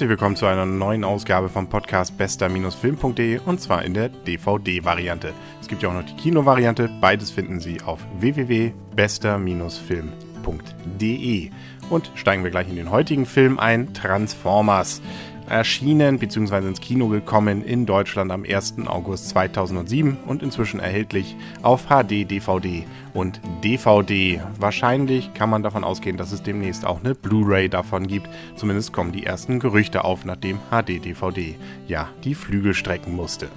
Herzlich willkommen zu einer neuen Ausgabe vom Podcast bester-film.de und zwar in der DVD-Variante. Es gibt ja auch noch die Kino-Variante. Beides finden Sie auf www.bester-film.de. Und steigen wir gleich in den heutigen Film ein: Transformers erschienen bzw. ins Kino gekommen in Deutschland am 1. August 2007 und inzwischen erhältlich auf HD, DVD und DVD. Wahrscheinlich kann man davon ausgehen, dass es demnächst auch eine Blu-ray davon gibt. Zumindest kommen die ersten Gerüchte auf, nachdem HD, DVD ja die Flügel strecken musste.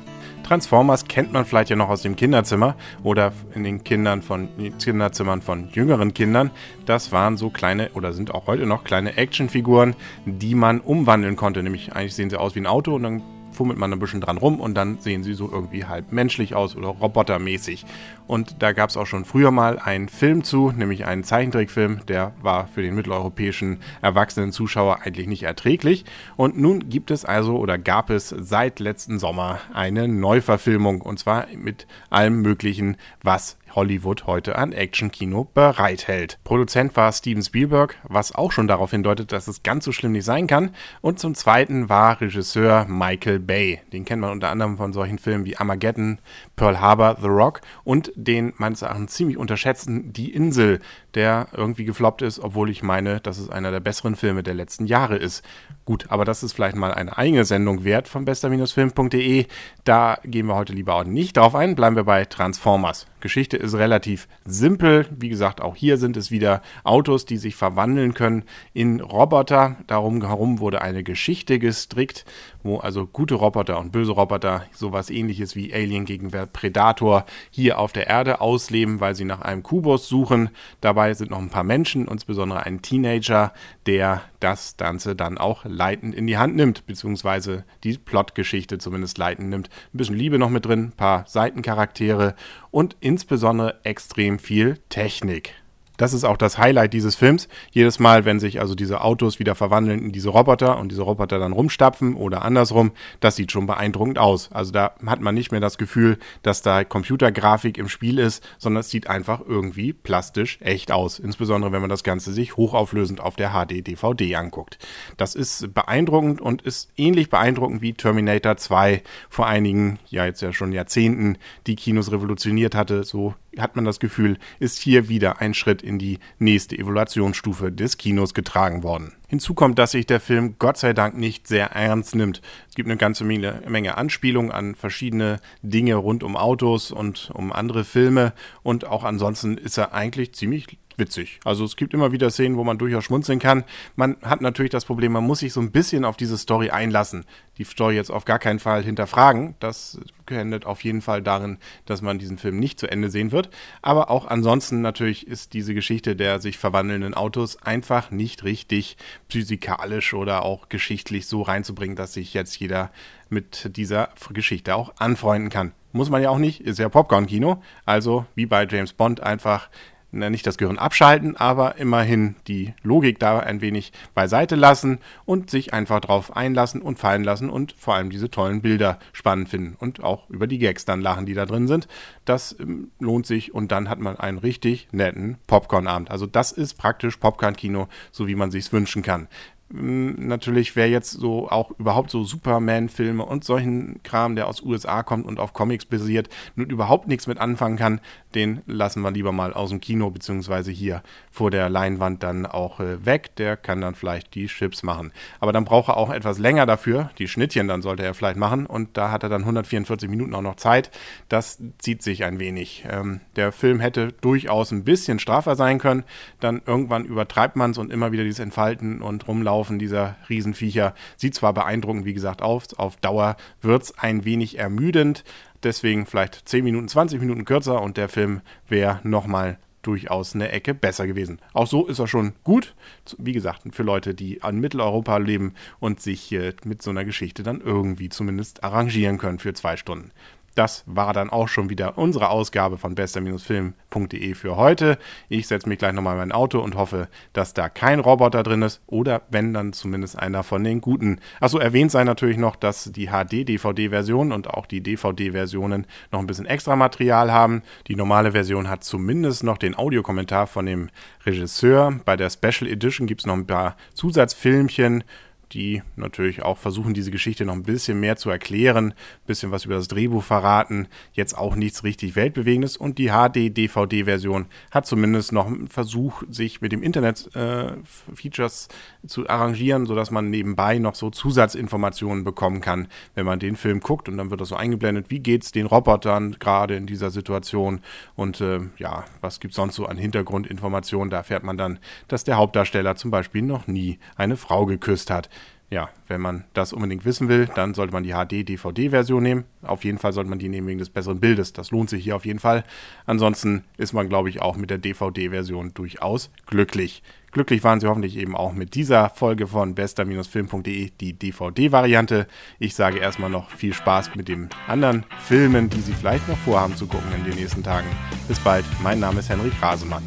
Transformers kennt man vielleicht ja noch aus dem Kinderzimmer oder in den Kindern von Kinderzimmern von jüngeren Kindern. Das waren so kleine oder sind auch heute noch kleine Actionfiguren, die man umwandeln konnte. Nämlich eigentlich sehen sie aus wie ein Auto und dann fummelt man ein bisschen dran rum und dann sehen sie so irgendwie halb menschlich aus oder robotermäßig. Und da gab es auch schon früher mal einen Film zu, nämlich einen Zeichentrickfilm, der war für den mitteleuropäischen erwachsenen Zuschauer eigentlich nicht erträglich. Und nun gibt es also oder gab es seit letzten Sommer eine Neuverfilmung und zwar mit allem Möglichen, was Hollywood heute an Actionkino bereithält. Produzent war Steven Spielberg, was auch schon darauf hindeutet, dass es ganz so schlimm nicht sein kann. Und zum Zweiten war Regisseur Michael Bay. Den kennt man unter anderem von solchen Filmen wie Armageddon, Pearl Harbor, The Rock und den meines Erachtens ziemlich unterschätzten Die Insel, der irgendwie gefloppt ist, obwohl ich meine, dass es einer der besseren Filme der letzten Jahre ist. Gut, aber das ist vielleicht mal eine eigene Sendung wert von bester-film.de. Da gehen wir heute lieber auch nicht drauf ein, bleiben wir bei Transformers. Geschichte ist relativ simpel. Wie gesagt, auch hier sind es wieder Autos, die sich verwandeln können in Roboter. Darum herum wurde eine Geschichte gestrickt, wo also gute Roboter und böse Roboter sowas ähnliches wie Alien gegen Predator hier auf der Erde ausleben, weil sie nach einem Kubus suchen. Dabei sind noch ein paar Menschen, insbesondere ein Teenager, der das Ganze dann auch leitend in die Hand nimmt, beziehungsweise die Plotgeschichte zumindest leitend nimmt. Ein bisschen Liebe noch mit drin, ein paar Seitencharaktere und insbesondere extrem viel Technik. Das ist auch das Highlight dieses Films. Jedes Mal, wenn sich also diese Autos wieder verwandeln in diese Roboter und diese Roboter dann rumstapfen oder andersrum, das sieht schon beeindruckend aus. Also da hat man nicht mehr das Gefühl, dass da Computergrafik im Spiel ist, sondern es sieht einfach irgendwie plastisch echt aus. Insbesondere wenn man das Ganze sich hochauflösend auf der HD-DVD anguckt. Das ist beeindruckend und ist ähnlich beeindruckend wie Terminator 2 vor einigen, ja jetzt ja schon Jahrzehnten, die Kinos revolutioniert hatte. So hat man das Gefühl, ist hier wieder ein Schritt in die nächste Evaluationsstufe des Kinos getragen worden. Hinzu kommt, dass sich der Film Gott sei Dank nicht sehr ernst nimmt. Es gibt eine ganze Menge Anspielungen an verschiedene Dinge rund um Autos und um andere Filme und auch ansonsten ist er eigentlich ziemlich witzig. Also es gibt immer wieder Szenen, wo man durchaus schmunzeln kann. Man hat natürlich das Problem, man muss sich so ein bisschen auf diese Story einlassen. Die Story jetzt auf gar keinen Fall hinterfragen. Das endet auf jeden Fall darin, dass man diesen Film nicht zu Ende sehen wird. Aber auch ansonsten natürlich ist diese Geschichte der sich verwandelnden Autos einfach nicht richtig physikalisch oder auch geschichtlich so reinzubringen, dass sich jetzt jeder mit dieser Geschichte auch anfreunden kann. Muss man ja auch nicht, ist ja Popcorn-Kino. Also wie bei James Bond einfach nicht das Gehirn abschalten, aber immerhin die Logik da ein wenig beiseite lassen und sich einfach drauf einlassen und fallen lassen und vor allem diese tollen Bilder spannend finden und auch über die Gags dann lachen, die da drin sind. Das ähm, lohnt sich und dann hat man einen richtig netten Popcorn-Abend. Also das ist praktisch Popcorn-Kino, so wie man sich's wünschen kann. Hm, natürlich, wer jetzt so auch überhaupt so Superman-Filme und solchen Kram, der aus USA kommt und auf Comics basiert, nun überhaupt nichts mit anfangen kann, den lassen wir lieber mal aus dem Kino beziehungsweise hier vor der Leinwand dann auch äh, weg. Der kann dann vielleicht die Chips machen. Aber dann braucht er auch etwas länger dafür. Die Schnittchen dann sollte er vielleicht machen und da hat er dann 144 Minuten auch noch Zeit. Das zieht sich ein wenig. Ähm, der Film hätte durchaus ein bisschen straffer sein können. Dann irgendwann übertreibt man es und immer wieder dieses Entfalten und Rumlaufen Rumlaufen dieser Riesenviecher sieht zwar beeindruckend, wie gesagt, aus, auf Dauer wird es ein wenig ermüdend. Deswegen vielleicht 10 Minuten, 20 Minuten kürzer und der Film wäre nochmal durchaus eine Ecke besser gewesen. Auch so ist er schon gut. Wie gesagt, für Leute, die an Mitteleuropa leben und sich äh, mit so einer Geschichte dann irgendwie zumindest arrangieren können für zwei Stunden. Das war dann auch schon wieder unsere Ausgabe von bester-film.de für heute. Ich setze mich gleich nochmal in mein Auto und hoffe, dass da kein Roboter drin ist oder wenn dann zumindest einer von den guten. Achso, erwähnt sei natürlich noch, dass die HD-DVD-Version und auch die DVD-Versionen noch ein bisschen extra Material haben. Die normale Version hat zumindest noch den Audiokommentar von dem Regisseur. Bei der Special Edition gibt es noch ein paar Zusatzfilmchen die natürlich auch versuchen, diese Geschichte noch ein bisschen mehr zu erklären, ein bisschen was über das Drehbuch verraten, jetzt auch nichts richtig Weltbewegendes. Und die HD-DVD-Version hat zumindest noch einen Versuch, sich mit dem Internet-Features äh, zu arrangieren, sodass man nebenbei noch so Zusatzinformationen bekommen kann, wenn man den Film guckt. Und dann wird das so eingeblendet, wie geht es den Robotern gerade in dieser Situation? Und äh, ja, was gibt es sonst so an Hintergrundinformationen, da erfährt man dann, dass der Hauptdarsteller zum Beispiel noch nie eine Frau geküsst hat ja, wenn man das unbedingt wissen will, dann sollte man die HD-DVD-Version nehmen. Auf jeden Fall sollte man die nehmen wegen des besseren Bildes. Das lohnt sich hier auf jeden Fall. Ansonsten ist man, glaube ich, auch mit der DVD-Version durchaus glücklich. Glücklich waren Sie hoffentlich eben auch mit dieser Folge von bester-film.de, die DVD-Variante. Ich sage erstmal noch viel Spaß mit den anderen Filmen, die Sie vielleicht noch vorhaben zu gucken in den nächsten Tagen. Bis bald, mein Name ist Henrik Rasemann.